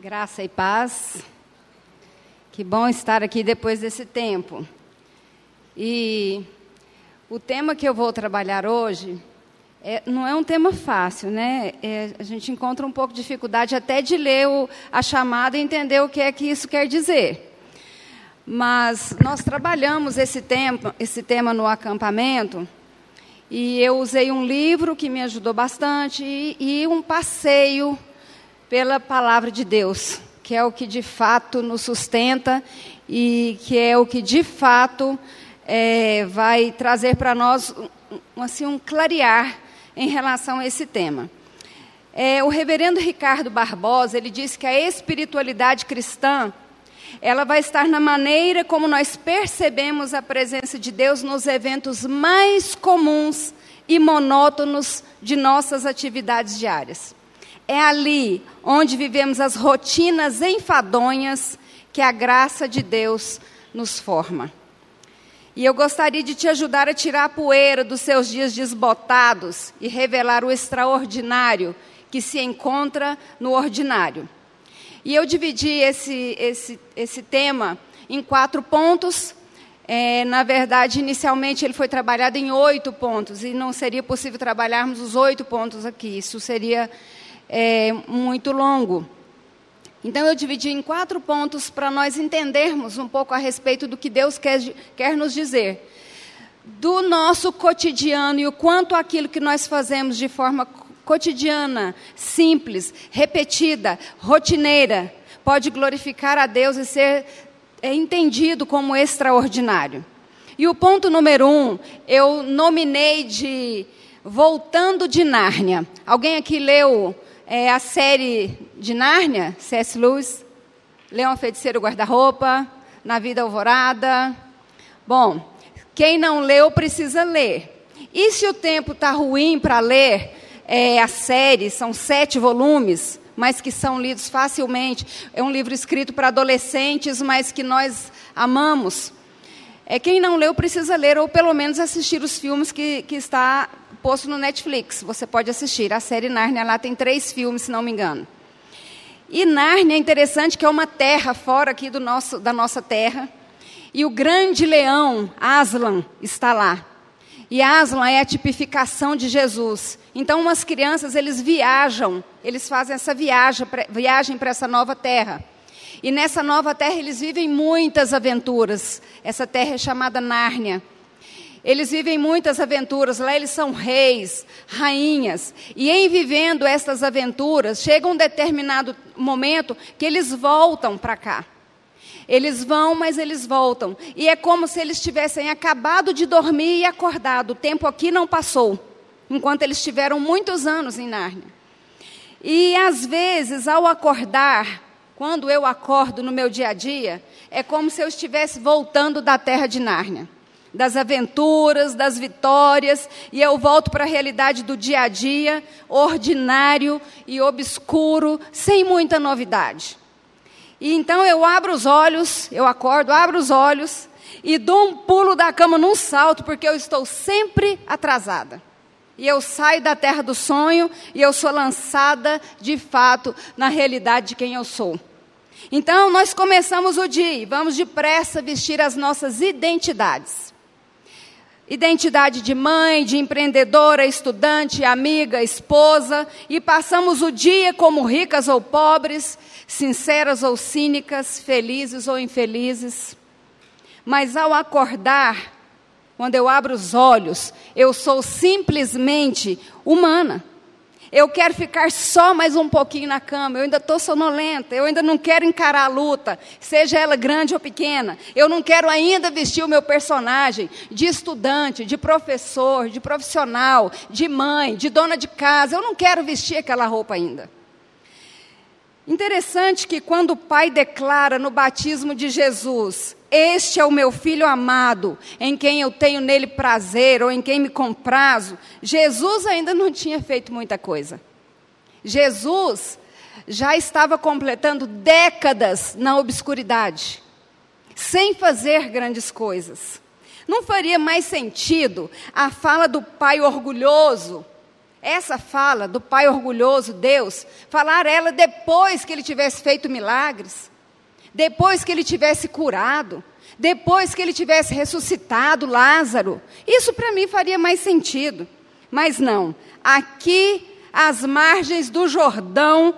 Graça e paz. Que bom estar aqui depois desse tempo. E o tema que eu vou trabalhar hoje é, não é um tema fácil, né? É, a gente encontra um pouco de dificuldade até de ler o, a chamada e entender o que é que isso quer dizer. Mas nós trabalhamos esse tema, esse tema no acampamento e eu usei um livro que me ajudou bastante e, e um passeio pela palavra de Deus, que é o que de fato nos sustenta e que é o que de fato é, vai trazer para nós um, assim, um clarear em relação a esse tema. É, o reverendo Ricardo Barbosa, ele disse que a espiritualidade cristã, ela vai estar na maneira como nós percebemos a presença de Deus nos eventos mais comuns e monótonos de nossas atividades diárias. É ali onde vivemos as rotinas enfadonhas que a graça de Deus nos forma. E eu gostaria de te ajudar a tirar a poeira dos seus dias desbotados e revelar o extraordinário que se encontra no ordinário. E eu dividi esse, esse, esse tema em quatro pontos. É, na verdade, inicialmente ele foi trabalhado em oito pontos, e não seria possível trabalharmos os oito pontos aqui. Isso seria é, muito longo. Então, eu dividi em quatro pontos para nós entendermos um pouco a respeito do que Deus quer, quer nos dizer. Do nosso cotidiano e o quanto aquilo que nós fazemos de forma cotidiana, simples, repetida, rotineira, pode glorificar a Deus e ser é, entendido como extraordinário. E o ponto número um, eu nominei de Voltando de Nárnia. Alguém aqui leu é, a série de Nárnia, C.S. Lewis, Leão Feiticeiro Guarda-Roupa, Na Vida Alvorada. Bom, quem não leu precisa ler. E se o tempo está ruim para ler é, a série, são sete volumes, mas que são lidos facilmente. É um livro escrito para adolescentes, mas que nós amamos. É, quem não leu precisa ler, ou pelo menos assistir os filmes que, que está posto no Netflix. Você pode assistir. A série Nárnia lá tem três filmes, se não me engano. E Nárnia é interessante que é uma terra fora aqui do nosso, da nossa terra. E o grande leão, Aslan, está lá. E Aslan é a tipificação de Jesus. Então, umas crianças, eles viajam, eles fazem essa viagem, para essa nova terra. E nessa nova terra eles vivem muitas aventuras. Essa terra é chamada Nárnia. Eles vivem muitas aventuras, lá eles são reis, rainhas. E em vivendo essas aventuras, chega um determinado momento que eles voltam para cá. Eles vão, mas eles voltam. E é como se eles tivessem acabado de dormir e acordado. O tempo aqui não passou, enquanto eles tiveram muitos anos em Nárnia. E às vezes, ao acordar, quando eu acordo no meu dia a dia, é como se eu estivesse voltando da terra de Nárnia das aventuras, das vitórias, e eu volto para a realidade do dia a dia, ordinário e obscuro, sem muita novidade. E então eu abro os olhos, eu acordo, abro os olhos e dou um pulo da cama num salto, porque eu estou sempre atrasada. E eu saio da terra do sonho e eu sou lançada, de fato, na realidade de quem eu sou. Então, nós começamos o dia e vamos depressa vestir as nossas identidades. Identidade de mãe, de empreendedora, estudante, amiga, esposa, e passamos o dia como ricas ou pobres, sinceras ou cínicas, felizes ou infelizes. Mas ao acordar, quando eu abro os olhos, eu sou simplesmente humana. Eu quero ficar só mais um pouquinho na cama. Eu ainda estou sonolenta. Eu ainda não quero encarar a luta, seja ela grande ou pequena. Eu não quero ainda vestir o meu personagem de estudante, de professor, de profissional, de mãe, de dona de casa. Eu não quero vestir aquela roupa ainda. Interessante que quando o pai declara no batismo de Jesus, este é o meu filho amado, em quem eu tenho nele prazer, ou em quem me comprazo. Jesus ainda não tinha feito muita coisa. Jesus já estava completando décadas na obscuridade, sem fazer grandes coisas. Não faria mais sentido a fala do pai orgulhoso, Essa fala do pai orgulhoso, Deus, falar ela depois que ele tivesse feito milagres, depois que ele tivesse curado, depois que ele tivesse ressuscitado Lázaro. Isso para mim faria mais sentido. Mas não. Aqui, às margens do Jordão,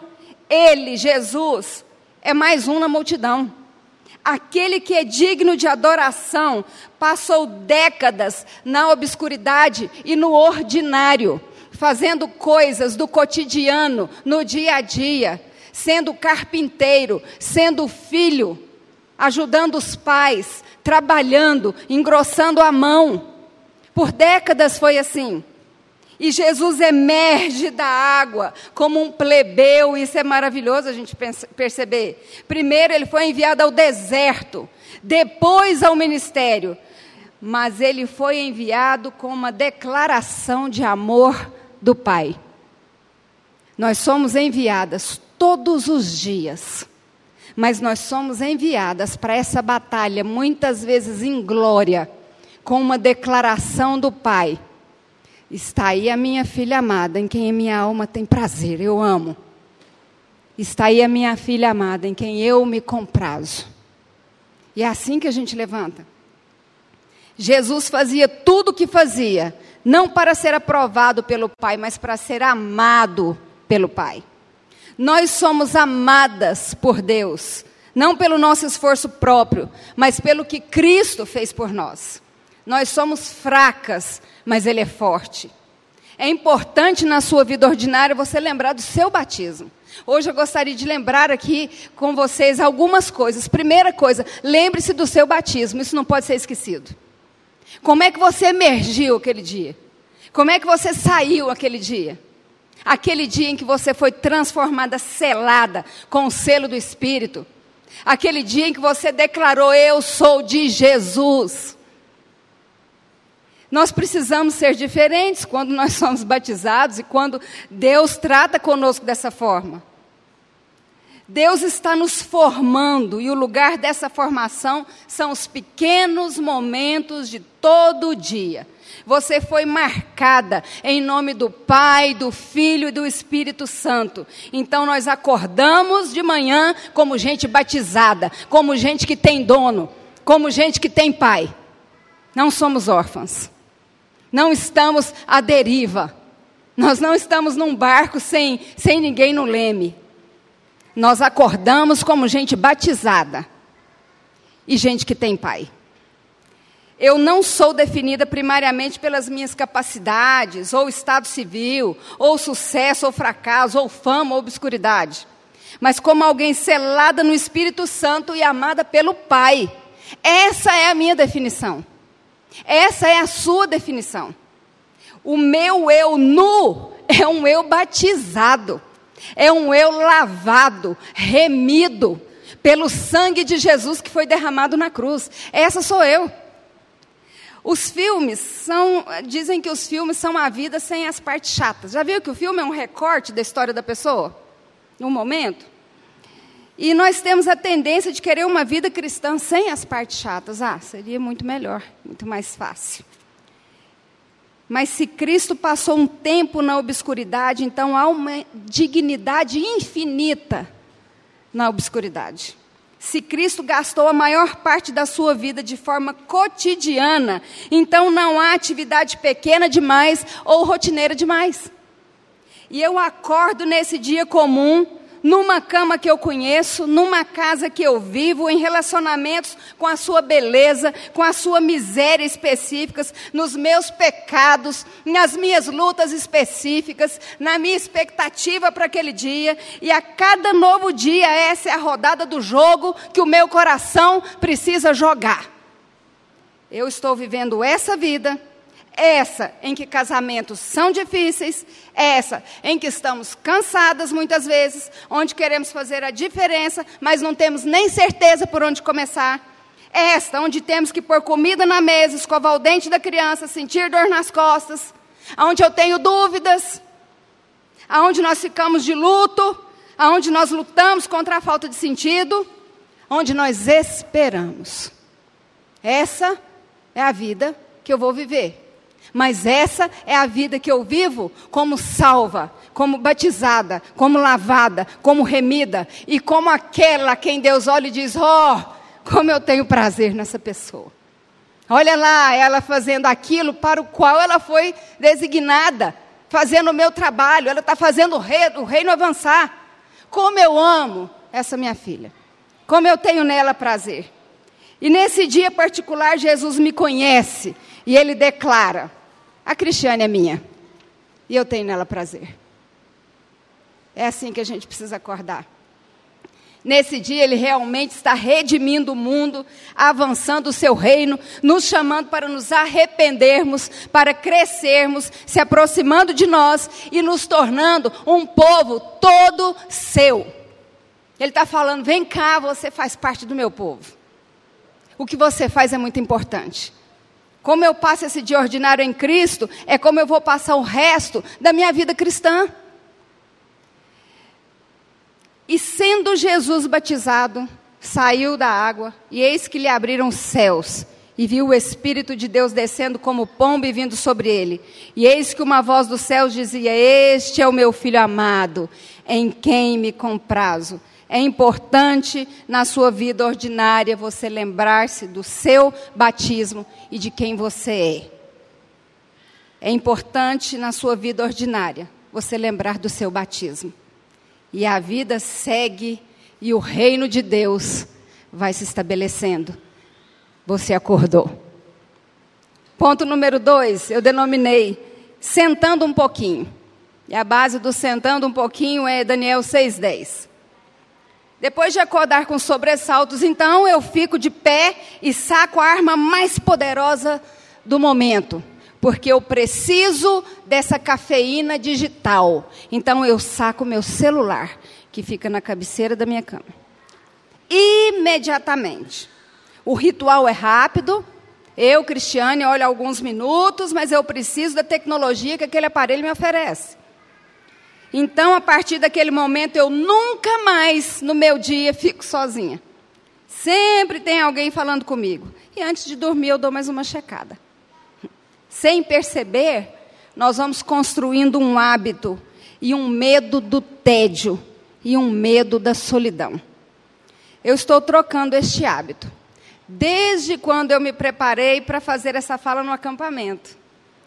ele, Jesus, é mais um na multidão. Aquele que é digno de adoração passou décadas na obscuridade e no ordinário, fazendo coisas do cotidiano, no dia a dia, sendo carpinteiro, sendo filho, ajudando os pais, trabalhando, engrossando a mão. Por décadas foi assim. E Jesus emerge da água como um plebeu, isso é maravilhoso a gente perceber. Primeiro ele foi enviado ao deserto, depois ao ministério, mas ele foi enviado com uma declaração de amor do Pai. Nós somos enviadas todos os dias, mas nós somos enviadas para essa batalha, muitas vezes em glória, com uma declaração do Pai Está aí a minha filha amada, em quem a minha alma tem prazer, eu amo. Está aí a minha filha amada, em quem eu me comprazo. E é assim que a gente levanta. Jesus fazia tudo o que fazia, não para ser aprovado pelo Pai, mas para ser amado pelo Pai. Nós somos amadas por Deus, não pelo nosso esforço próprio, mas pelo que Cristo fez por nós. Nós somos fracas, mas Ele é forte. É importante na sua vida ordinária você lembrar do seu batismo. Hoje eu gostaria de lembrar aqui com vocês algumas coisas. Primeira coisa, lembre-se do seu batismo, isso não pode ser esquecido. Como é que você emergiu aquele dia? Como é que você saiu aquele dia? Aquele dia em que você foi transformada, selada com o selo do Espírito. Aquele dia em que você declarou: Eu sou de Jesus. Nós precisamos ser diferentes quando nós somos batizados e quando Deus trata conosco dessa forma. Deus está nos formando e o lugar dessa formação são os pequenos momentos de todo dia. Você foi marcada em nome do Pai, do Filho e do Espírito Santo. Então nós acordamos de manhã como gente batizada, como gente que tem dono, como gente que tem pai. Não somos órfãos não estamos à deriva. Nós não estamos num barco sem, sem ninguém no leme. Nós acordamos como gente batizada e gente que tem pai. Eu não sou definida primariamente pelas minhas capacidades, ou estado civil, ou sucesso, ou fracasso, ou fama, ou obscuridade, mas como alguém selada no Espírito Santo e amada pelo Pai. Essa é a minha definição. Essa é a sua definição. O meu eu nu é um eu batizado, é um eu lavado, remido pelo sangue de Jesus que foi derramado na cruz. Essa sou eu. Os filmes são, dizem que os filmes são a vida sem as partes chatas. Já viu que o filme é um recorte da história da pessoa? No momento? E nós temos a tendência de querer uma vida cristã sem as partes chatas. Ah, seria muito melhor, muito mais fácil. Mas se Cristo passou um tempo na obscuridade, então há uma dignidade infinita na obscuridade. Se Cristo gastou a maior parte da sua vida de forma cotidiana, então não há atividade pequena demais ou rotineira demais. E eu acordo nesse dia comum numa cama que eu conheço, numa casa que eu vivo, em relacionamentos com a sua beleza, com a sua miséria específicas, nos meus pecados, nas minhas lutas específicas, na minha expectativa para aquele dia, e a cada novo dia essa é a rodada do jogo que o meu coração precisa jogar. Eu estou vivendo essa vida essa em que casamentos são difíceis, essa em que estamos cansadas muitas vezes, onde queremos fazer a diferença, mas não temos nem certeza por onde começar. Esta onde temos que pôr comida na mesa, escovar o dente da criança, sentir dor nas costas, onde eu tenho dúvidas, aonde nós ficamos de luto, aonde nós lutamos contra a falta de sentido, onde nós esperamos. Essa é a vida que eu vou viver. Mas essa é a vida que eu vivo como salva, como batizada, como lavada, como remida e como aquela quem Deus olha e diz: Oh, como eu tenho prazer nessa pessoa. Olha lá, ela fazendo aquilo para o qual ela foi designada, fazendo o meu trabalho, ela está fazendo o reino, o reino avançar. Como eu amo essa minha filha, como eu tenho nela prazer. E nesse dia particular, Jesus me conhece e ele declara: A Cristiane é minha e eu tenho nela prazer. É assim que a gente precisa acordar. Nesse dia, Ele realmente está redimindo o mundo, avançando o seu reino, nos chamando para nos arrependermos, para crescermos, se aproximando de nós e nos tornando um povo todo seu. Ele está falando: vem cá, você faz parte do meu povo. O que você faz é muito importante. Como eu passo esse dia ordinário em Cristo, é como eu vou passar o resto da minha vida cristã. E sendo Jesus batizado, saiu da água, e eis que lhe abriram os céus, e viu o Espírito de Deus descendo como pombo e vindo sobre ele. E eis que uma voz dos céus dizia: Este é o meu filho amado, em quem me comprazo. É importante na sua vida ordinária você lembrar-se do seu batismo e de quem você é. É importante na sua vida ordinária você lembrar do seu batismo. E a vida segue e o reino de Deus vai se estabelecendo. Você acordou. Ponto número dois, eu denominei sentando um pouquinho. E a base do sentando um pouquinho é Daniel 6,10. Depois de acordar com sobressaltos, então eu fico de pé e saco a arma mais poderosa do momento porque eu preciso dessa cafeína digital. Então eu saco meu celular, que fica na cabeceira da minha cama. Imediatamente. O ritual é rápido. Eu, Cristiane, olho alguns minutos, mas eu preciso da tecnologia que aquele aparelho me oferece. Então, a partir daquele momento, eu nunca mais no meu dia fico sozinha. Sempre tem alguém falando comigo. E antes de dormir, eu dou mais uma checada sem perceber, nós vamos construindo um hábito e um medo do tédio e um medo da solidão. Eu estou trocando este hábito. Desde quando eu me preparei para fazer essa fala no acampamento.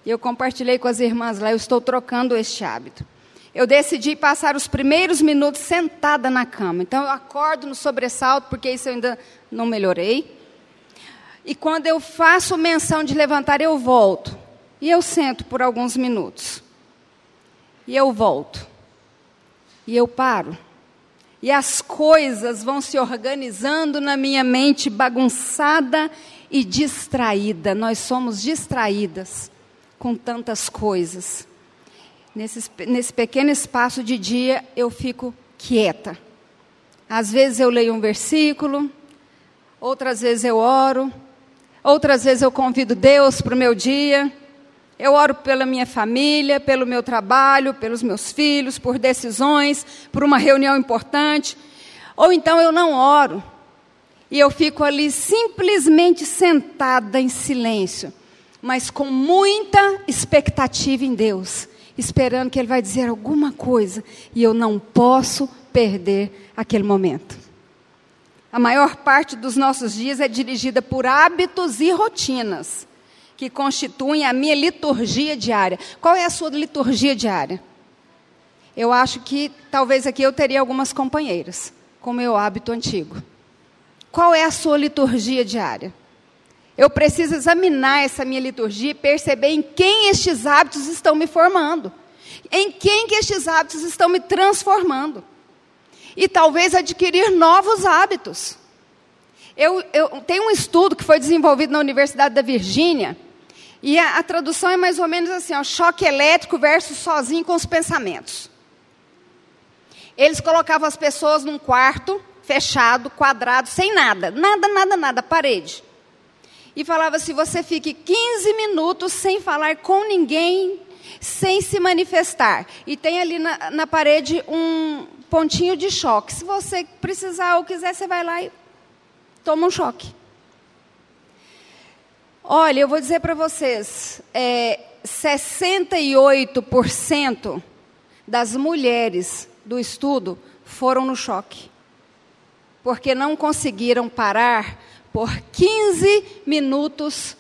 Eu compartilhei com as irmãs lá, eu estou trocando este hábito. Eu decidi passar os primeiros minutos sentada na cama. Então eu acordo no sobressalto, porque isso eu ainda não melhorei. E quando eu faço menção de levantar, eu volto. E eu sento por alguns minutos. E eu volto. E eu paro. E as coisas vão se organizando na minha mente bagunçada e distraída. Nós somos distraídas com tantas coisas. Nesse, nesse pequeno espaço de dia, eu fico quieta. Às vezes eu leio um versículo, outras vezes eu oro, Outras vezes eu convido Deus para o meu dia. Eu oro pela minha família, pelo meu trabalho, pelos meus filhos, por decisões, por uma reunião importante. Ou então eu não oro. E eu fico ali simplesmente sentada em silêncio, mas com muita expectativa em Deus, esperando que Ele vai dizer alguma coisa e eu não posso perder aquele momento. A maior parte dos nossos dias é dirigida por hábitos e rotinas que constituem a minha liturgia diária. Qual é a sua liturgia diária? Eu acho que talvez aqui eu teria algumas companheiras com meu hábito antigo. Qual é a sua liturgia diária? Eu preciso examinar essa minha liturgia e perceber em quem estes hábitos estão me formando. Em quem que estes hábitos estão me transformando e talvez adquirir novos hábitos. Eu, eu tenho um estudo que foi desenvolvido na Universidade da Virgínia, e a, a tradução é mais ou menos assim: ó, choque elétrico versus sozinho com os pensamentos. Eles colocavam as pessoas num quarto fechado, quadrado, sem nada, nada, nada, nada, parede. E falava assim: você fique 15 minutos sem falar com ninguém, sem se manifestar. E tem ali na, na parede um, pontinho de choque. Se você precisar ou quiser, você vai lá e toma um choque. Olha, eu vou dizer para vocês, é, 68% das mulheres do estudo foram no choque. Porque não conseguiram parar por 15 minutos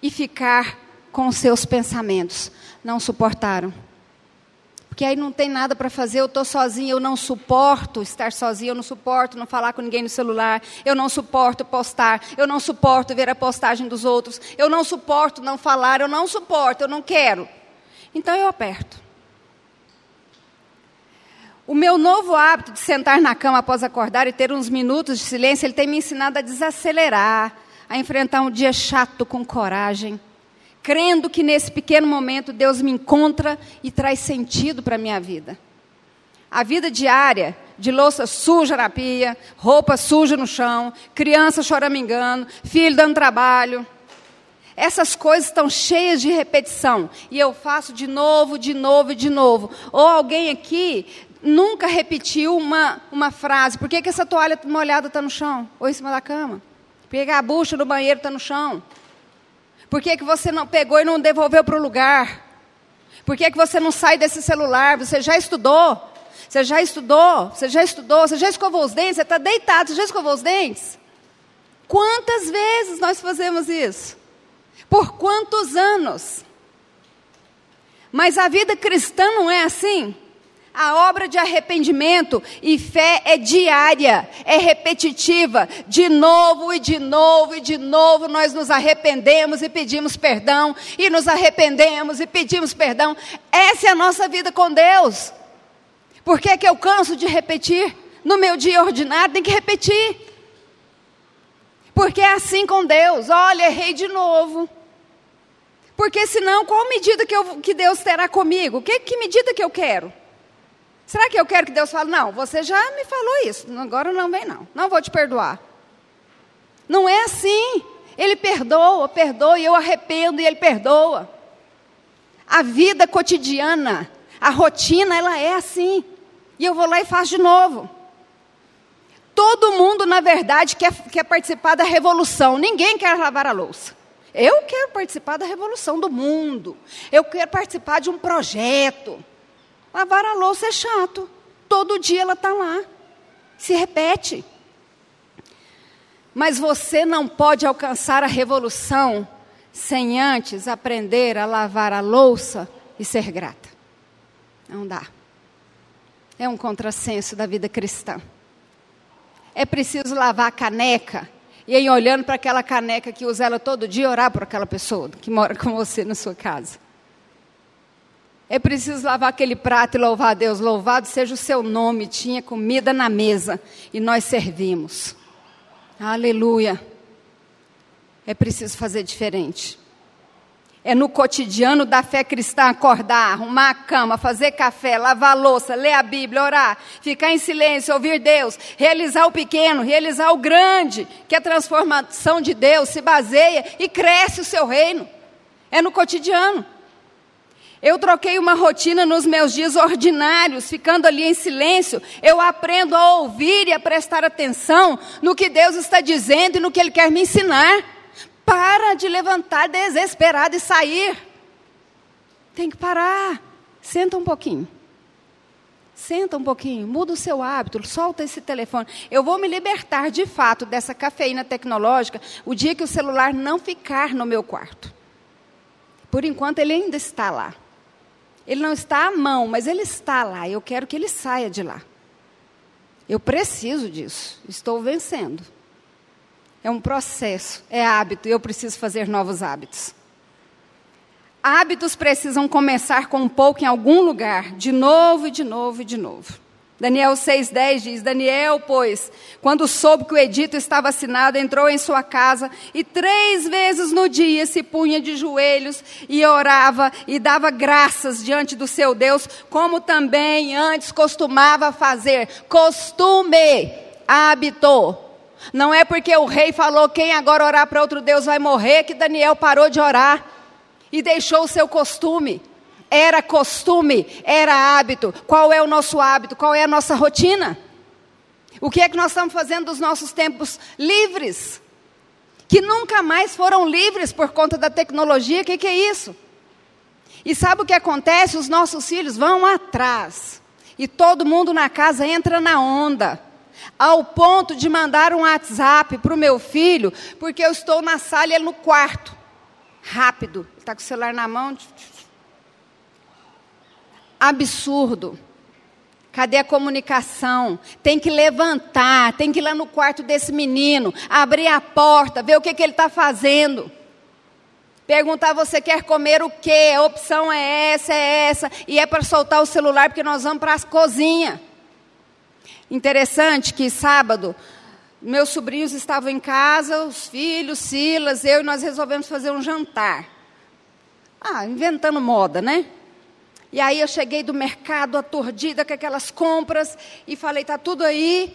e ficar com seus pensamentos. Não suportaram. Porque aí não tem nada para fazer, eu estou sozinha, eu não suporto estar sozinha, eu não suporto não falar com ninguém no celular, eu não suporto postar, eu não suporto ver a postagem dos outros, eu não suporto não falar, eu não suporto, eu não quero. Então eu aperto. O meu novo hábito de sentar na cama após acordar e ter uns minutos de silêncio, ele tem me ensinado a desacelerar, a enfrentar um dia chato com coragem crendo que nesse pequeno momento Deus me encontra e traz sentido para a minha vida. A vida diária, de louça suja na pia, roupa suja no chão, criança choramingando, filho dando trabalho. Essas coisas estão cheias de repetição. E eu faço de novo, de novo de novo. Ou alguém aqui nunca repetiu uma, uma frase. Por que, que essa toalha molhada está no chão? Ou em cima da cama? Por que a bucha do banheiro está no chão? Por que, que você não pegou e não devolveu para o lugar? Por que, que você não sai desse celular? Você já estudou? Você já estudou? Você já estudou? Você já escovou os dentes? Você está deitado? Você já escovou os dentes? Quantas vezes nós fazemos isso? Por quantos anos? Mas a vida cristã não é assim. A obra de arrependimento e fé é diária, é repetitiva. De novo e de novo e de novo nós nos arrependemos e pedimos perdão, e nos arrependemos e pedimos perdão. Essa é a nossa vida com Deus. Por que, é que eu canso de repetir? No meu dia ordinário tem que repetir. Porque é assim com Deus. Olha, errei de novo. Porque senão, qual medida que, eu, que Deus terá comigo? Que, que medida que eu quero? Será que eu quero que Deus fale, não, você já me falou isso, agora não vem não, não vou te perdoar. Não é assim. Ele perdoa, perdoa, e eu arrependo e ele perdoa. A vida cotidiana, a rotina, ela é assim. E eu vou lá e faço de novo. Todo mundo, na verdade, quer, quer participar da revolução. Ninguém quer lavar a louça. Eu quero participar da revolução do mundo. Eu quero participar de um projeto. Lavar a louça é chato. Todo dia ela está lá. Se repete. Mas você não pode alcançar a revolução sem antes aprender a lavar a louça e ser grata. Não dá. É um contrassenso da vida cristã. É preciso lavar a caneca e aí olhando para aquela caneca que usa ela todo dia, orar por aquela pessoa que mora com você na sua casa. É preciso lavar aquele prato e louvar a Deus. Louvado seja o seu nome. Tinha comida na mesa e nós servimos. Aleluia. É preciso fazer diferente. É no cotidiano da fé cristã acordar, arrumar a cama, fazer café, lavar louça, ler a Bíblia, orar, ficar em silêncio, ouvir Deus, realizar o pequeno, realizar o grande, que a transformação de Deus se baseia e cresce o seu reino. É no cotidiano. Eu troquei uma rotina nos meus dias ordinários, ficando ali em silêncio. Eu aprendo a ouvir e a prestar atenção no que Deus está dizendo e no que Ele quer me ensinar. Para de levantar desesperado e sair. Tem que parar. Senta um pouquinho. Senta um pouquinho, muda o seu hábito, solta esse telefone. Eu vou me libertar de fato dessa cafeína tecnológica o dia que o celular não ficar no meu quarto. Por enquanto ele ainda está lá. Ele não está à mão, mas ele está lá. Eu quero que ele saia de lá. Eu preciso disso. Estou vencendo. É um processo, é hábito, eu preciso fazer novos hábitos. Hábitos precisam começar com um pouco em algum lugar, de novo e de novo e de novo. Daniel 6,10 diz: Daniel, pois, quando soube que o edito estava assinado, entrou em sua casa e três vezes no dia se punha de joelhos e orava e dava graças diante do seu Deus, como também antes costumava fazer. Costume, hábito. Não é porque o rei falou quem agora orar para outro Deus vai morrer que Daniel parou de orar e deixou o seu costume. Era costume, era hábito. Qual é o nosso hábito? Qual é a nossa rotina? O que é que nós estamos fazendo dos nossos tempos livres? Que nunca mais foram livres por conta da tecnologia. O que, que é isso? E sabe o que acontece? Os nossos filhos vão atrás. E todo mundo na casa entra na onda. Ao ponto de mandar um WhatsApp para o meu filho, porque eu estou na sala e ele no quarto. Rápido. Está com o celular na mão. Absurdo. Cadê a comunicação? Tem que levantar, tem que ir lá no quarto desse menino, abrir a porta, ver o que, que ele está fazendo. Perguntar: você quer comer o quê? A opção é essa, é essa. E é para soltar o celular, porque nós vamos para a cozinha. Interessante que sábado, meus sobrinhos estavam em casa, os filhos, Silas, eu, e nós resolvemos fazer um jantar. Ah, inventando moda, né? E aí eu cheguei do mercado aturdida com aquelas compras e falei, tá tudo aí.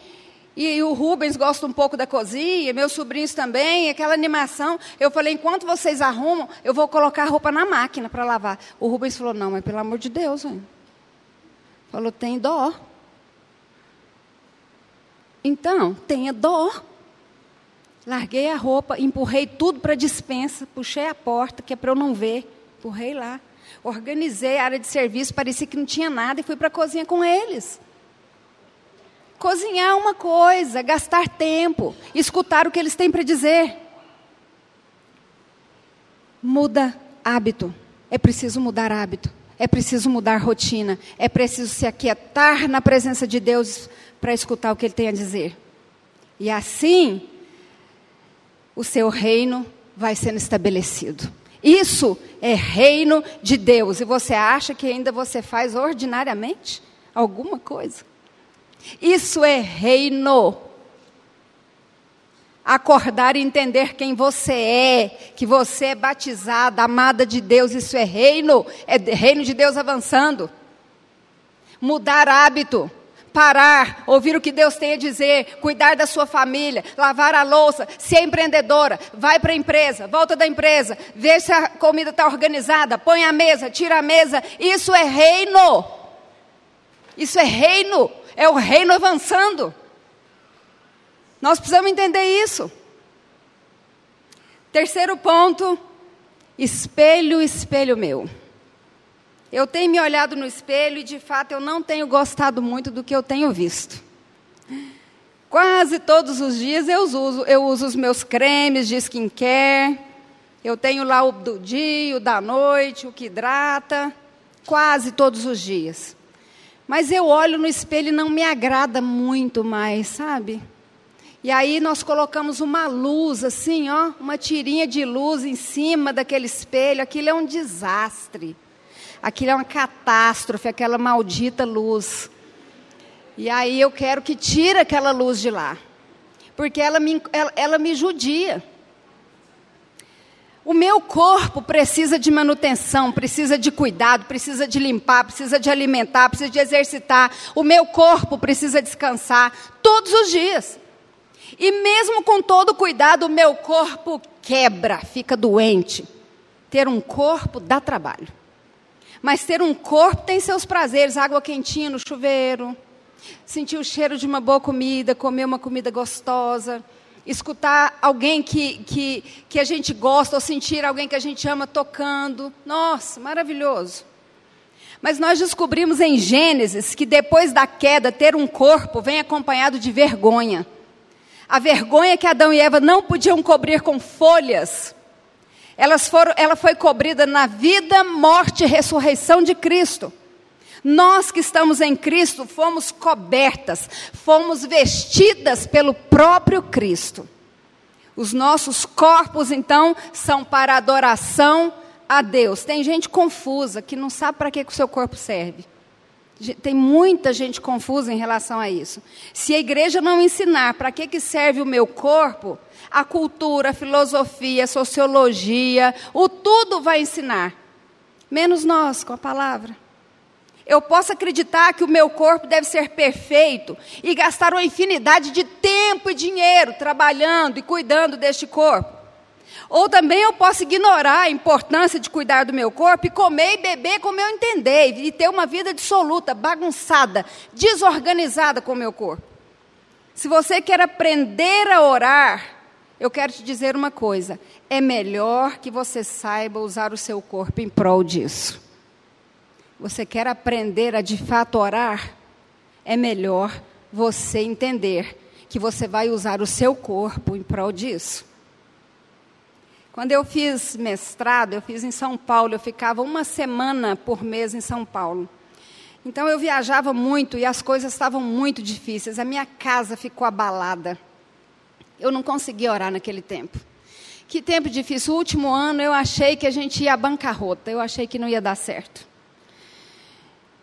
E o Rubens gosta um pouco da cozinha, meus sobrinhos também, aquela animação. Eu falei, enquanto vocês arrumam, eu vou colocar a roupa na máquina para lavar. O Rubens falou, não, mas pelo amor de Deus, hein? Falou, tem dó. Então, tenha dó. Larguei a roupa, empurrei tudo para a dispensa, puxei a porta, que é para eu não ver. Empurrei lá. Organizei a área de serviço, parecia que não tinha nada, e fui para a cozinha com eles. Cozinhar é uma coisa, gastar tempo, escutar o que eles têm para dizer. Muda hábito. É preciso mudar hábito. É preciso mudar rotina. É preciso se aquietar na presença de Deus para escutar o que Ele tem a dizer. E assim, o seu reino vai sendo estabelecido. Isso é reino de Deus. E você acha que ainda você faz ordinariamente alguma coisa? Isso é reino. Acordar e entender quem você é, que você é batizada, amada de Deus, isso é reino, é reino de Deus avançando. Mudar hábito, parar, ouvir o que Deus tem a dizer, cuidar da sua família, lavar a louça, ser empreendedora, vai para a empresa, volta da empresa, vê se a comida está organizada, põe a mesa, tira a mesa, isso é reino. Isso é reino. É o reino avançando. Nós precisamos entender isso. Terceiro ponto: espelho, espelho meu. Eu tenho me olhado no espelho e, de fato, eu não tenho gostado muito do que eu tenho visto. Quase todos os dias eu uso, eu uso os meus cremes de skincare. Eu tenho lá o do dia, o da noite, o que hidrata. Quase todos os dias. Mas eu olho no espelho e não me agrada muito mais, sabe? E aí nós colocamos uma luz assim, ó, uma tirinha de luz em cima daquele espelho. Aquilo é um desastre. Aquilo é uma catástrofe, aquela maldita luz. E aí eu quero que tire aquela luz de lá. Porque ela me, ela, ela me judia. O meu corpo precisa de manutenção, precisa de cuidado, precisa de limpar, precisa de alimentar, precisa de exercitar. O meu corpo precisa descansar todos os dias. E mesmo com todo cuidado, o meu corpo quebra, fica doente. Ter um corpo dá trabalho. Mas ter um corpo tem seus prazeres, água quentinha no chuveiro, sentir o cheiro de uma boa comida, comer uma comida gostosa escutar alguém que, que, que a gente gosta, ou sentir alguém que a gente ama tocando. Nossa, maravilhoso. Mas nós descobrimos em Gênesis que depois da queda, ter um corpo vem acompanhado de vergonha. A vergonha que Adão e Eva não podiam cobrir com folhas, elas foram, ela foi cobrida na vida, morte e ressurreição de Cristo. Nós que estamos em Cristo fomos cobertas, fomos vestidas pelo próprio Cristo. Os nossos corpos, então, são para adoração a Deus. Tem gente confusa que não sabe para que, que o seu corpo serve. Tem muita gente confusa em relação a isso. Se a igreja não ensinar para que, que serve o meu corpo, a cultura, a filosofia, a sociologia, o tudo vai ensinar. Menos nós com a palavra. Eu posso acreditar que o meu corpo deve ser perfeito e gastar uma infinidade de tempo e dinheiro trabalhando e cuidando deste corpo. Ou também eu posso ignorar a importância de cuidar do meu corpo e comer e beber como eu entender e ter uma vida dissoluta, bagunçada, desorganizada com o meu corpo. Se você quer aprender a orar, eu quero te dizer uma coisa: é melhor que você saiba usar o seu corpo em prol disso. você quer aprender a de fato orar, é melhor você entender que você vai usar o seu corpo em prol disso. Quando eu fiz mestrado, eu fiz em São Paulo, eu ficava uma semana por mês em São Paulo. Então eu viajava muito e as coisas estavam muito difíceis. A minha casa ficou abalada. Eu não conseguia orar naquele tempo. Que tempo difícil. O último ano eu achei que a gente ia à bancarrota. Eu achei que não ia dar certo.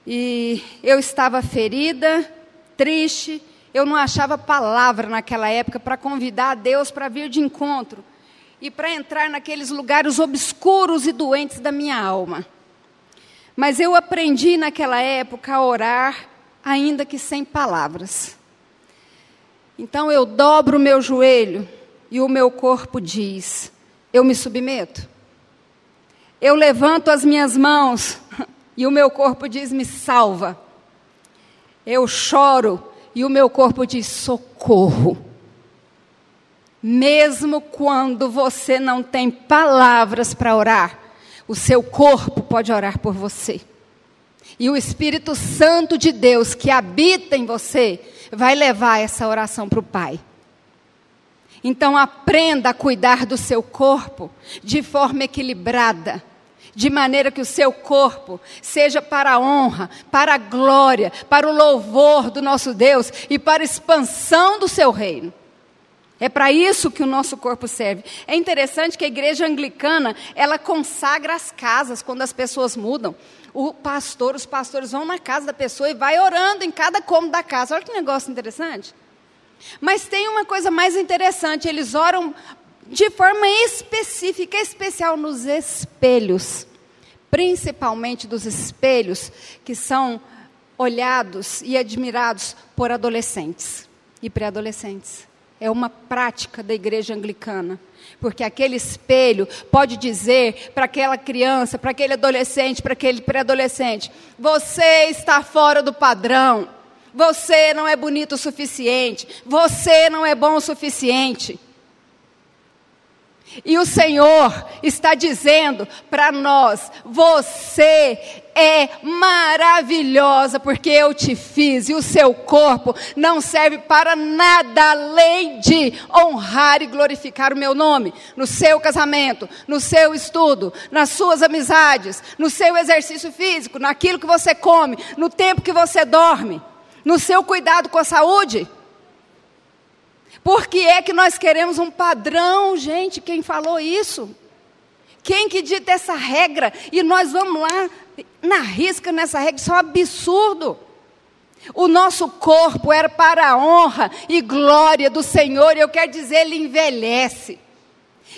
E eu estava ferida, triste. Eu não achava palavra naquela época para convidar a Deus para vir de encontro e para entrar naqueles lugares obscuros e doentes da minha alma. Mas eu aprendi naquela época a orar, ainda que sem palavras. Então eu dobro o meu joelho e o meu corpo diz: Eu me submeto. Eu levanto as minhas mãos e o meu corpo diz: Me salva. Eu choro e o meu corpo diz: Socorro. Mesmo quando você não tem palavras para orar, o seu corpo pode orar por você. E o Espírito Santo de Deus que habita em você vai levar essa oração para o Pai. Então aprenda a cuidar do seu corpo de forma equilibrada, de maneira que o seu corpo seja para a honra, para a glória, para o louvor do nosso Deus e para a expansão do seu reino. É para isso que o nosso corpo serve. É interessante que a igreja anglicana, ela consagra as casas quando as pessoas mudam. O pastor, os pastores vão na casa da pessoa e vai orando em cada cômodo da casa. Olha que negócio interessante. Mas tem uma coisa mais interessante, eles oram de forma específica, especial nos espelhos. Principalmente dos espelhos que são olhados e admirados por adolescentes e pré-adolescentes é uma prática da igreja anglicana. Porque aquele espelho pode dizer para aquela criança, para aquele adolescente, para aquele pré-adolescente: você está fora do padrão, você não é bonito o suficiente, você não é bom o suficiente. E o Senhor está dizendo para nós: você é maravilhosa, porque eu te fiz, e o seu corpo não serve para nada além de honrar e glorificar o meu nome. No seu casamento, no seu estudo, nas suas amizades, no seu exercício físico, naquilo que você come, no tempo que você dorme, no seu cuidado com a saúde. Por que é que nós queremos um padrão, gente? Quem falou isso? Quem que dita essa regra? E nós vamos lá na risca nessa regra, isso é um absurdo. O nosso corpo era para a honra e glória do Senhor, eu quero dizer, ele envelhece.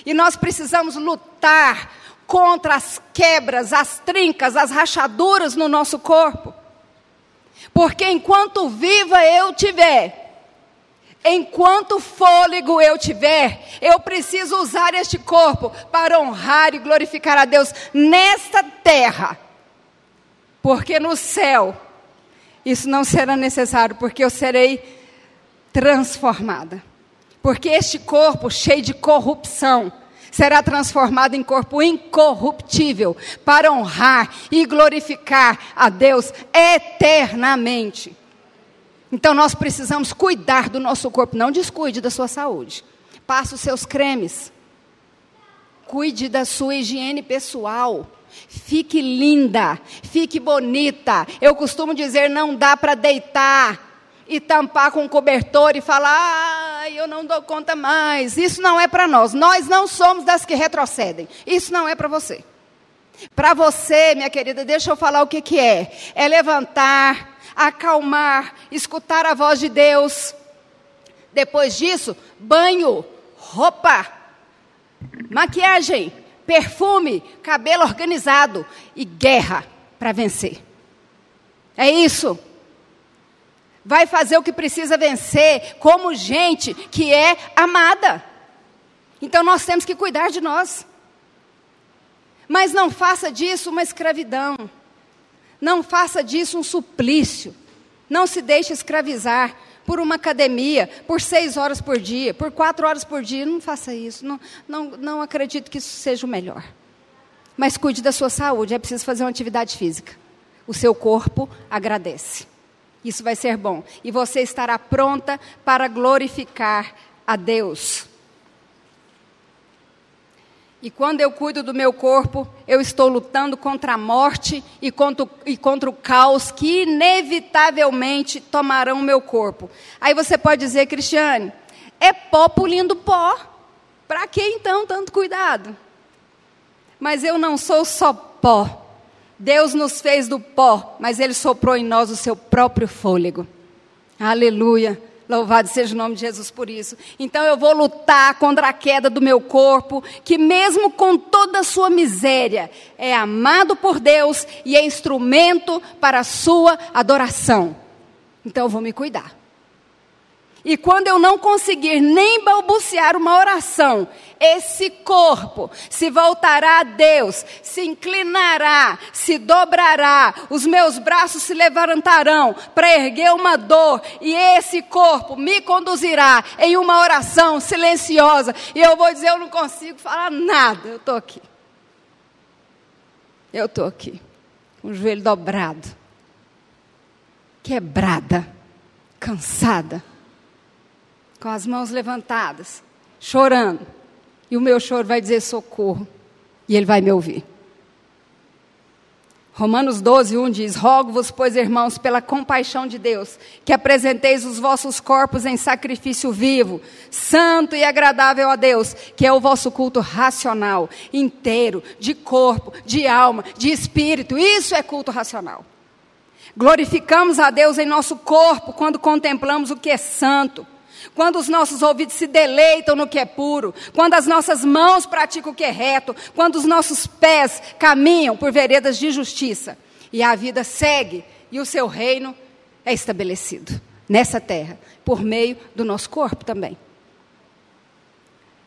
E nós precisamos lutar contra as quebras, as trincas, as rachaduras no nosso corpo. Porque enquanto viva eu tiver, Enquanto fôlego eu tiver, eu preciso usar este corpo para honrar e glorificar a Deus nesta terra. Porque no céu, isso não será necessário, porque eu serei transformada. Porque este corpo cheio de corrupção será transformado em corpo incorruptível para honrar e glorificar a Deus eternamente. Então nós precisamos cuidar do nosso corpo, não descuide da sua saúde. Passe os seus cremes. Cuide da sua higiene pessoal. Fique linda, fique bonita. Eu costumo dizer, não dá para deitar e tampar com cobertor e falar, ah, eu não dou conta mais. Isso não é para nós. Nós não somos das que retrocedem. Isso não é para você. Para você, minha querida, deixa eu falar o que, que é. É levantar, acalmar, escutar a voz de Deus. Depois disso, banho, roupa, maquiagem, perfume, cabelo organizado e guerra para vencer. É isso. Vai fazer o que precisa vencer, como gente que é amada. Então nós temos que cuidar de nós. Mas não faça disso uma escravidão. Não faça disso um suplício. Não se deixe escravizar por uma academia, por seis horas por dia, por quatro horas por dia. Não faça isso. Não, não, não acredito que isso seja o melhor. Mas cuide da sua saúde. É preciso fazer uma atividade física. o seu corpo agradece. Isso vai ser bom. E você estará pronta para glorificar a Deus. E quando eu cuido do meu corpo, eu estou lutando contra a morte e contra, e contra o caos que inevitavelmente tomarão o meu corpo. Aí você pode dizer, Cristiane, é pó pulindo pó. Para que então tanto cuidado? Mas eu não sou só pó. Deus nos fez do pó, mas Ele soprou em nós o seu próprio fôlego. Aleluia. Louvado seja o nome de Jesus por isso. Então eu vou lutar contra a queda do meu corpo, que mesmo com toda a sua miséria, é amado por Deus e é instrumento para a sua adoração. Então eu vou me cuidar. E quando eu não conseguir nem balbuciar uma oração, esse corpo se voltará a Deus, se inclinará, se dobrará, os meus braços se levantarão para erguer uma dor, e esse corpo me conduzirá em uma oração silenciosa, e eu vou dizer: Eu não consigo falar nada, eu estou aqui. Eu estou aqui, com o joelho dobrado, quebrada, cansada com as mãos levantadas, chorando. E o meu choro vai dizer socorro. E ele vai me ouvir. Romanos 12, 1 diz: Rogo-vos, pois, irmãos, pela compaixão de Deus, que apresenteis os vossos corpos em sacrifício vivo, santo e agradável a Deus, que é o vosso culto racional, inteiro, de corpo, de alma, de espírito. Isso é culto racional. Glorificamos a Deus em nosso corpo quando contemplamos o que é santo quando os nossos ouvidos se deleitam no que é puro, quando as nossas mãos praticam o que é reto, quando os nossos pés caminham por veredas de justiça, e a vida segue e o seu reino é estabelecido nessa terra, por meio do nosso corpo também.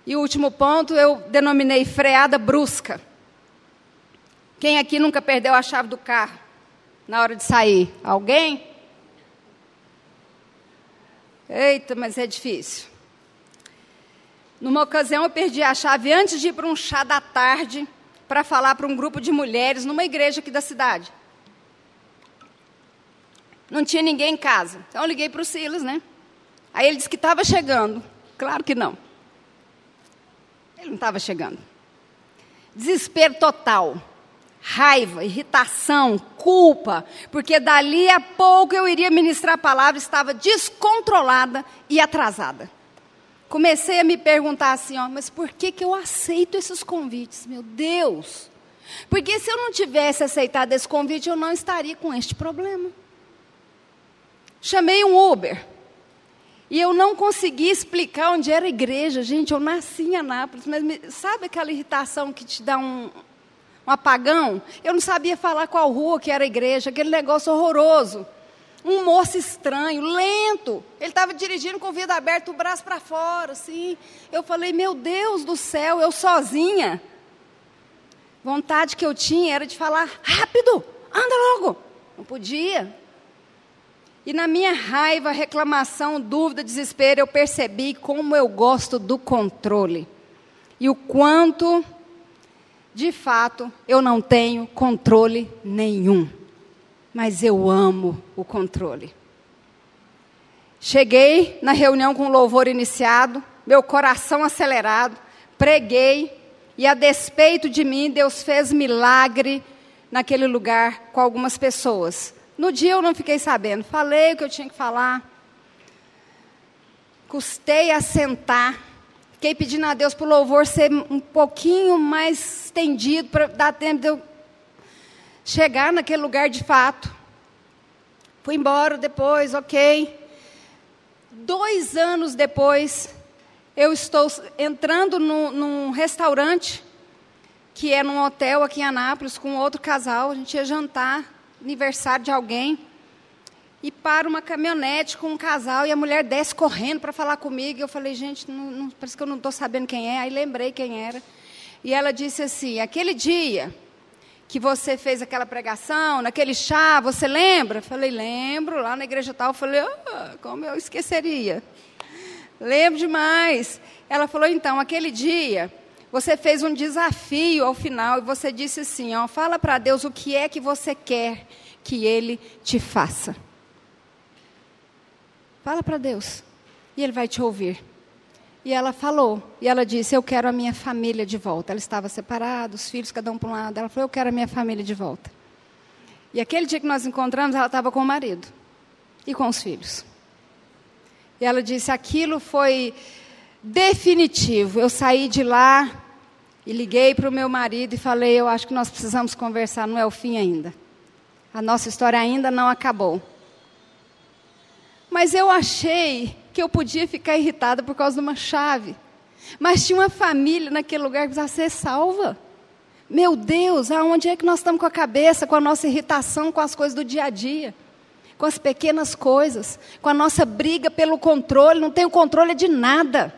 E o último ponto eu denominei freada brusca. Quem aqui nunca perdeu a chave do carro na hora de sair? Alguém? Eita, mas é difícil. Numa ocasião eu perdi a chave antes de ir para um chá da tarde para falar para um grupo de mulheres numa igreja aqui da cidade. Não tinha ninguém em casa. Então eu liguei para o Silas, né? Aí ele disse que estava chegando. Claro que não. Ele não estava chegando. Desespero total raiva, irritação, culpa, porque dali a pouco eu iria ministrar a palavra, estava descontrolada e atrasada. Comecei a me perguntar assim, ó, mas por que, que eu aceito esses convites? Meu Deus! Porque se eu não tivesse aceitado esse convite, eu não estaria com este problema. Chamei um Uber. E eu não consegui explicar onde era a igreja. Gente, eu nasci em Anápolis, mas sabe aquela irritação que te dá um, um apagão, eu não sabia falar qual rua que era a igreja, aquele negócio horroroso. Um moço estranho, lento. Ele estava dirigindo com o vidro aberto, o braço para fora, assim. Eu falei, meu Deus do céu, eu sozinha. Vontade que eu tinha era de falar, rápido, anda logo. Não podia. E na minha raiva, reclamação, dúvida, desespero, eu percebi como eu gosto do controle. E o quanto de fato, eu não tenho controle nenhum, mas eu amo o controle. Cheguei na reunião com o louvor iniciado, meu coração acelerado, preguei, e a despeito de mim, Deus fez milagre naquele lugar com algumas pessoas. No dia eu não fiquei sabendo, falei o que eu tinha que falar, custei a sentar, Fiquei pedindo a Deus para o louvor ser um pouquinho mais estendido, para dar tempo de eu chegar naquele lugar de fato. Fui embora depois, ok. Dois anos depois, eu estou entrando no, num restaurante, que é num hotel aqui em Anápolis, com outro casal. A gente ia jantar, aniversário de alguém e para uma caminhonete com um casal e a mulher desce correndo para falar comigo. E eu falei, gente, não, não, parece que eu não estou sabendo quem é. Aí lembrei quem era. E ela disse assim: aquele dia que você fez aquela pregação, naquele chá, você lembra? Falei, lembro, lá na igreja tal. Falei, oh, como eu esqueceria. Lembro demais. Ela falou, então, aquele dia você fez um desafio ao final e você disse assim, ó, fala para Deus o que é que você quer que Ele te faça. Fala para Deus, e Ele vai te ouvir. E ela falou, e ela disse: Eu quero a minha família de volta. Ela estava separada, os filhos, cada um para um lado. Ela falou: Eu quero a minha família de volta. E aquele dia que nós encontramos, ela estava com o marido e com os filhos. E ela disse: Aquilo foi definitivo. Eu saí de lá e liguei para o meu marido e falei: Eu acho que nós precisamos conversar, não é o fim ainda. A nossa história ainda não acabou. Mas eu achei que eu podia ficar irritada por causa de uma chave. Mas tinha uma família naquele lugar que precisava ser salva. Meu Deus, aonde é que nós estamos com a cabeça, com a nossa irritação com as coisas do dia a dia? Com as pequenas coisas, com a nossa briga pelo controle, não tenho controle de nada.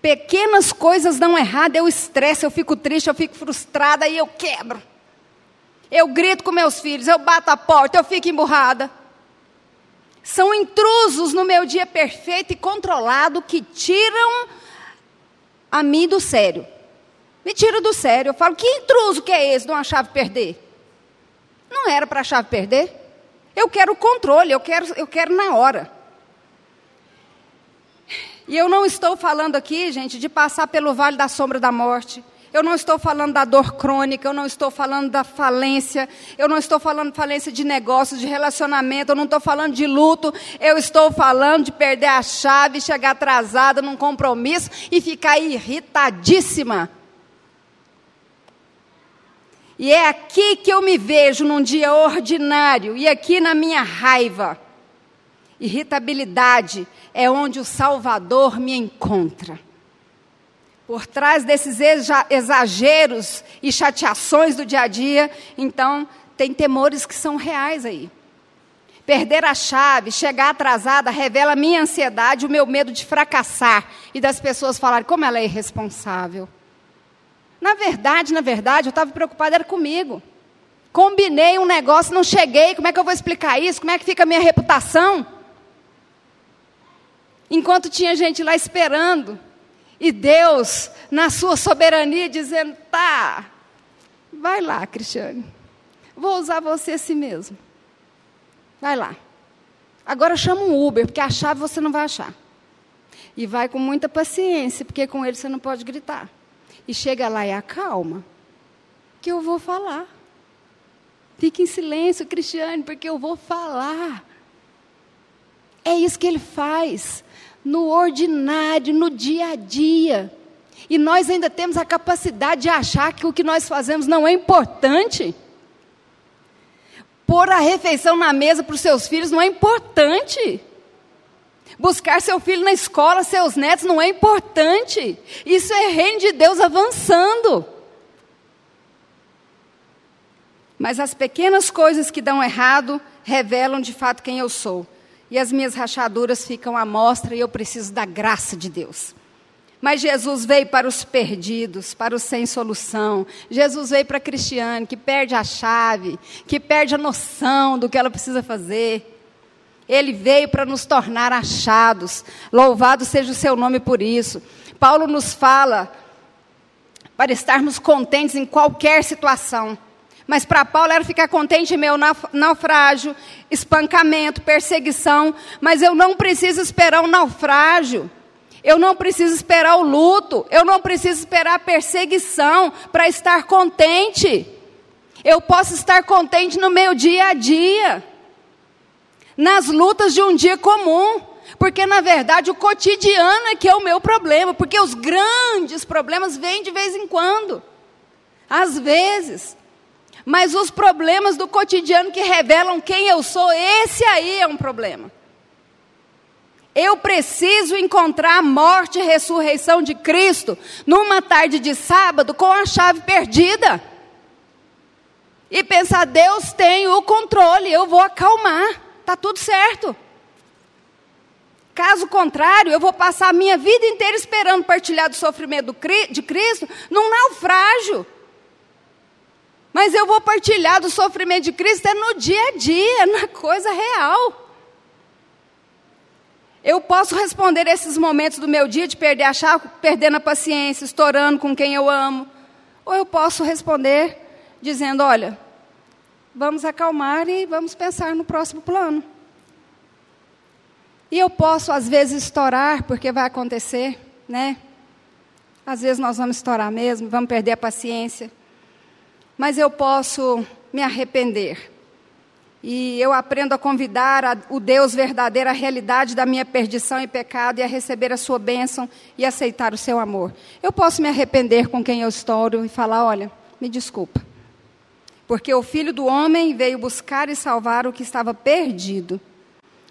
Pequenas coisas dão errado, eu estresso, eu fico triste, eu fico frustrada e eu quebro. Eu grito com meus filhos, eu bato a porta, eu fico emburrada. São intrusos no meu dia perfeito e controlado que tiram a mim do sério. Me tira do sério. Eu falo, que intruso que é esse de uma chave perder? Não era para a chave perder. Eu quero o controle, eu quero, eu quero na hora. E eu não estou falando aqui, gente, de passar pelo vale da sombra da morte. Eu não estou falando da dor crônica, eu não estou falando da falência, eu não estou falando falência de negócios, de relacionamento, eu não estou falando de luto, eu estou falando de perder a chave, chegar atrasada num compromisso e ficar irritadíssima. E é aqui que eu me vejo num dia ordinário e aqui na minha raiva. Irritabilidade é onde o Salvador me encontra. Por trás desses exageros e chateações do dia a dia, então, tem temores que são reais aí. Perder a chave, chegar atrasada, revela a minha ansiedade, o meu medo de fracassar e das pessoas falarem como ela é irresponsável. Na verdade, na verdade, eu estava preocupada era comigo. Combinei um negócio, não cheguei, como é que eu vou explicar isso? Como é que fica a minha reputação? Enquanto tinha gente lá esperando, e Deus, na sua soberania, dizendo: tá, vai lá, Cristiane, vou usar você assim mesmo. Vai lá. Agora chama um Uber, porque a chave você não vai achar. E vai com muita paciência, porque com ele você não pode gritar. E chega lá e acalma, que eu vou falar. Fique em silêncio, Cristiane, porque eu vou falar. É isso que ele faz no ordinário, no dia a dia. E nós ainda temos a capacidade de achar que o que nós fazemos não é importante. Pôr a refeição na mesa para os seus filhos não é importante. Buscar seu filho na escola, seus netos, não é importante. Isso é reino de Deus avançando. Mas as pequenas coisas que dão errado revelam de fato quem eu sou e as minhas rachaduras ficam à mostra e eu preciso da graça de Deus. Mas Jesus veio para os perdidos, para os sem solução. Jesus veio para a Cristiane, que perde a chave, que perde a noção do que ela precisa fazer. Ele veio para nos tornar achados. Louvado seja o seu nome por isso. Paulo nos fala para estarmos contentes em qualquer situação. Mas para Paulo era ficar contente em meu naufrágio, espancamento, perseguição. Mas eu não preciso esperar o um naufrágio. Eu não preciso esperar o luto. Eu não preciso esperar a perseguição para estar contente. Eu posso estar contente no meu dia a dia. Nas lutas de um dia comum. Porque, na verdade, o cotidiano é que é o meu problema. Porque os grandes problemas vêm de vez em quando. Às vezes. Mas os problemas do cotidiano que revelam quem eu sou, esse aí é um problema. Eu preciso encontrar a morte e ressurreição de Cristo numa tarde de sábado com a chave perdida. E pensar, Deus tem o controle, eu vou acalmar, está tudo certo. Caso contrário, eu vou passar a minha vida inteira esperando partilhar do sofrimento de Cristo num naufrágio. Mas eu vou partilhar do sofrimento de Cristo é no dia a dia, na coisa real. Eu posso responder esses momentos do meu dia de perder a chave, perdendo a paciência, estourando com quem eu amo. Ou eu posso responder dizendo: olha, vamos acalmar e vamos pensar no próximo plano. E eu posso, às vezes, estourar, porque vai acontecer, né? Às vezes nós vamos estourar mesmo, vamos perder a paciência. Mas eu posso me arrepender. E eu aprendo a convidar a, o Deus verdadeiro à realidade da minha perdição e pecado e a receber a sua bênção e aceitar o seu amor. Eu posso me arrepender com quem eu estouro e falar: olha, me desculpa. Porque o filho do homem veio buscar e salvar o que estava perdido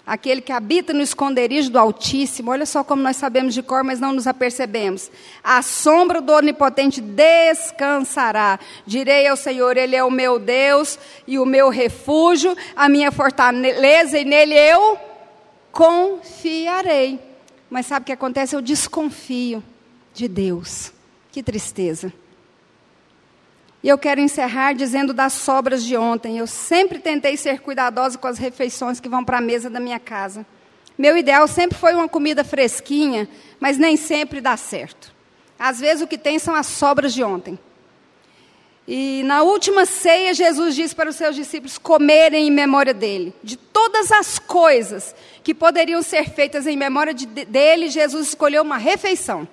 aquele que habita no esconderijo do Altíssimo, olha só como nós sabemos de cor, mas não nos apercebemos. A sombra do Onipotente descansará. Direi ao Senhor: Ele é o meu Deus e o meu refúgio, a minha fortaleza, e nele eu confiarei. Mas sabe o que acontece? Eu desconfio de Deus. Que tristeza. E eu quero encerrar dizendo das sobras de ontem. Eu sempre tentei ser cuidadosa com as refeições que vão para a mesa da minha casa. Meu ideal sempre foi uma comida fresquinha, mas nem sempre dá certo. Às vezes o que tem são as sobras de ontem. E na última ceia, Jesus disse para os seus discípulos comerem em memória dele. De todas as coisas que poderiam ser feitas em memória de, dele, Jesus escolheu uma refeição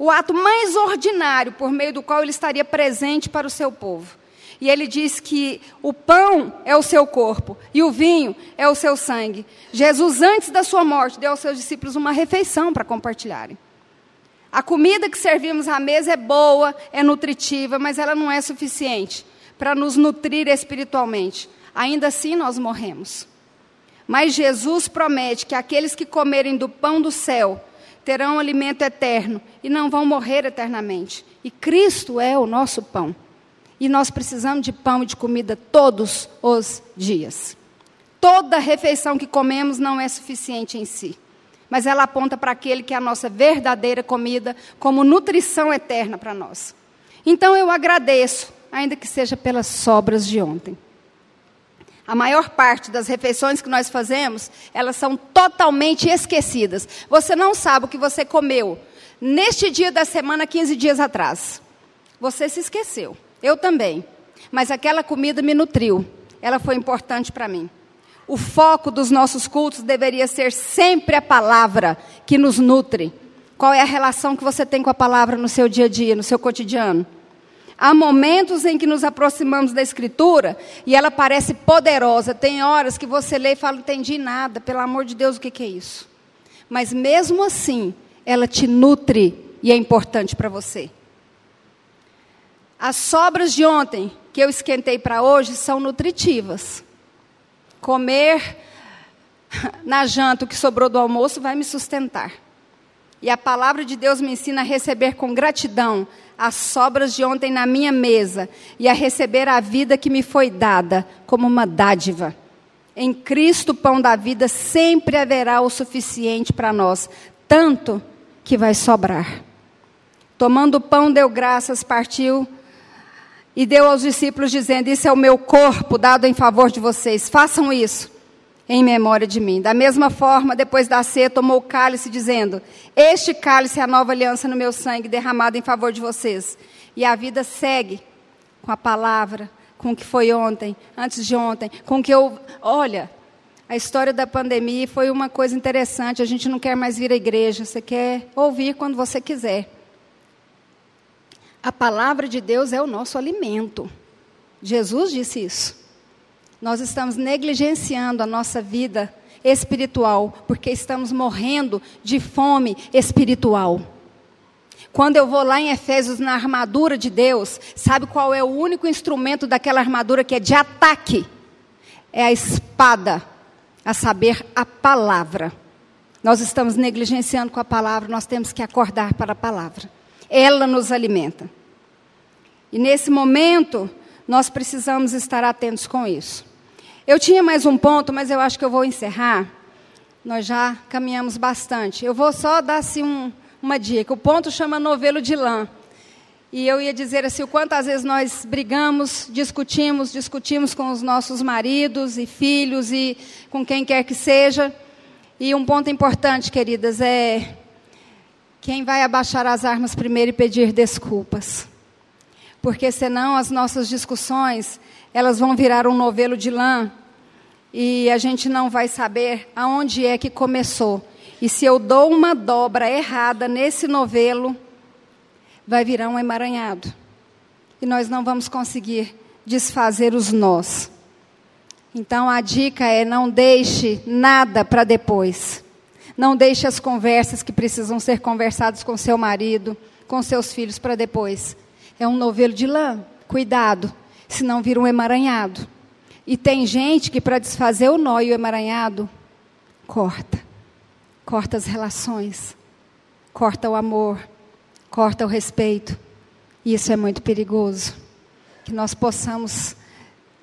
o ato mais ordinário por meio do qual ele estaria presente para o seu povo. E ele diz que o pão é o seu corpo e o vinho é o seu sangue. Jesus, antes da sua morte, deu aos seus discípulos uma refeição para compartilharem. A comida que servimos à mesa é boa, é nutritiva, mas ela não é suficiente para nos nutrir espiritualmente. Ainda assim, nós morremos. Mas Jesus promete que aqueles que comerem do pão do céu terão alimento eterno e não vão morrer eternamente. E Cristo é o nosso pão. E nós precisamos de pão e de comida todos os dias. Toda refeição que comemos não é suficiente em si, mas ela aponta para aquele que é a nossa verdadeira comida, como nutrição eterna para nós. Então eu agradeço, ainda que seja pelas sobras de ontem. A maior parte das refeições que nós fazemos, elas são totalmente esquecidas. Você não sabe o que você comeu neste dia da semana, 15 dias atrás. Você se esqueceu. Eu também. Mas aquela comida me nutriu. Ela foi importante para mim. O foco dos nossos cultos deveria ser sempre a palavra que nos nutre. Qual é a relação que você tem com a palavra no seu dia a dia, no seu cotidiano? Há momentos em que nos aproximamos da Escritura e ela parece poderosa. Tem horas que você lê e fala, não entendi nada, pelo amor de Deus, o que, que é isso? Mas mesmo assim, ela te nutre e é importante para você. As sobras de ontem que eu esquentei para hoje são nutritivas. Comer na janta o que sobrou do almoço vai me sustentar. E a palavra de Deus me ensina a receber com gratidão as sobras de ontem na minha mesa e a receber a vida que me foi dada como uma dádiva. Em Cristo, pão da vida, sempre haverá o suficiente para nós, tanto que vai sobrar. Tomando o pão, deu graças, partiu e deu aos discípulos, dizendo: Isso é o meu corpo dado em favor de vocês, façam isso em memória de mim. Da mesma forma, depois da ceia, tomou o cálice, dizendo: Este cálice é a nova aliança no meu sangue, derramado em favor de vocês. E a vida segue com a palavra, com o que foi ontem, antes de ontem, com o que eu. Olha, a história da pandemia foi uma coisa interessante. A gente não quer mais vir à igreja, você quer ouvir quando você quiser. A palavra de Deus é o nosso alimento. Jesus disse isso nós estamos negligenciando a nossa vida espiritual, porque estamos morrendo de fome espiritual. Quando eu vou lá em Efésios na armadura de Deus, sabe qual é o único instrumento daquela armadura que é de ataque? É a espada, a saber, a palavra. Nós estamos negligenciando com a palavra, nós temos que acordar para a palavra. Ela nos alimenta. E nesse momento, nós precisamos estar atentos com isso. Eu tinha mais um ponto, mas eu acho que eu vou encerrar. Nós já caminhamos bastante. Eu vou só dar assim, um, uma dica. O ponto chama novelo de lã. E eu ia dizer assim, o quantas vezes nós brigamos, discutimos, discutimos com os nossos maridos e filhos e com quem quer que seja. E um ponto importante, queridas, é quem vai abaixar as armas primeiro e pedir desculpas. Porque senão as nossas discussões, elas vão virar um novelo de lã e a gente não vai saber aonde é que começou. E se eu dou uma dobra errada nesse novelo, vai virar um emaranhado. E nós não vamos conseguir desfazer os nós. Então a dica é não deixe nada para depois. Não deixe as conversas que precisam ser conversadas com seu marido, com seus filhos para depois. É um novelo de lã. Cuidado, senão vira um emaranhado. E tem gente que para desfazer o nó e o emaranhado, corta. Corta as relações. Corta o amor. Corta o respeito. E isso é muito perigoso. Que nós possamos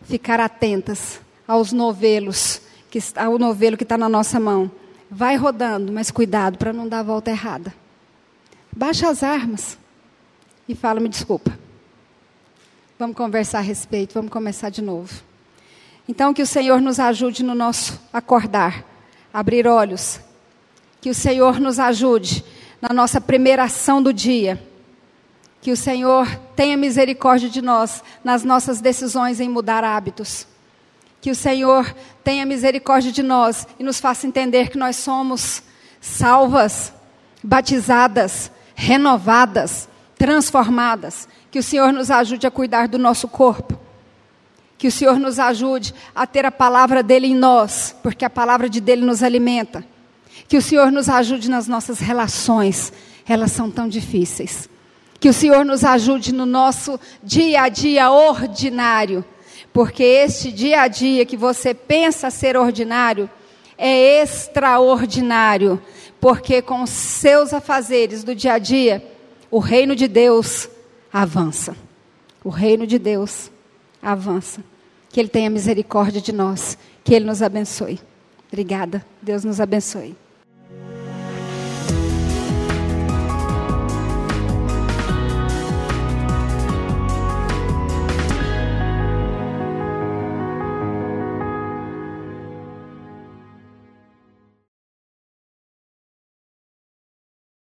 ficar atentas aos novelos, que, ao novelo que está na nossa mão. Vai rodando, mas cuidado para não dar a volta errada. Baixa as armas e fala: me desculpa. Vamos conversar a respeito, vamos começar de novo. Então, que o Senhor nos ajude no nosso acordar, abrir olhos. Que o Senhor nos ajude na nossa primeira ação do dia. Que o Senhor tenha misericórdia de nós nas nossas decisões em mudar hábitos. Que o Senhor tenha misericórdia de nós e nos faça entender que nós somos salvas, batizadas, renovadas, transformadas. Que o Senhor nos ajude a cuidar do nosso corpo. Que o Senhor nos ajude a ter a palavra dele em nós, porque a palavra de dele nos alimenta. Que o Senhor nos ajude nas nossas relações, elas são tão difíceis. Que o Senhor nos ajude no nosso dia a dia ordinário porque este dia a dia que você pensa ser ordinário é extraordinário, porque com os seus afazeres do dia a dia, o reino de Deus avança. O reino de Deus avança. Que Ele tenha misericórdia de nós, que Ele nos abençoe. Obrigada. Deus nos abençoe.